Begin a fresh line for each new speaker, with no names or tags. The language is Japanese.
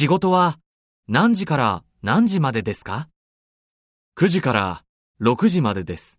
仕事は何時から何時までですか
?9 時から6時までです。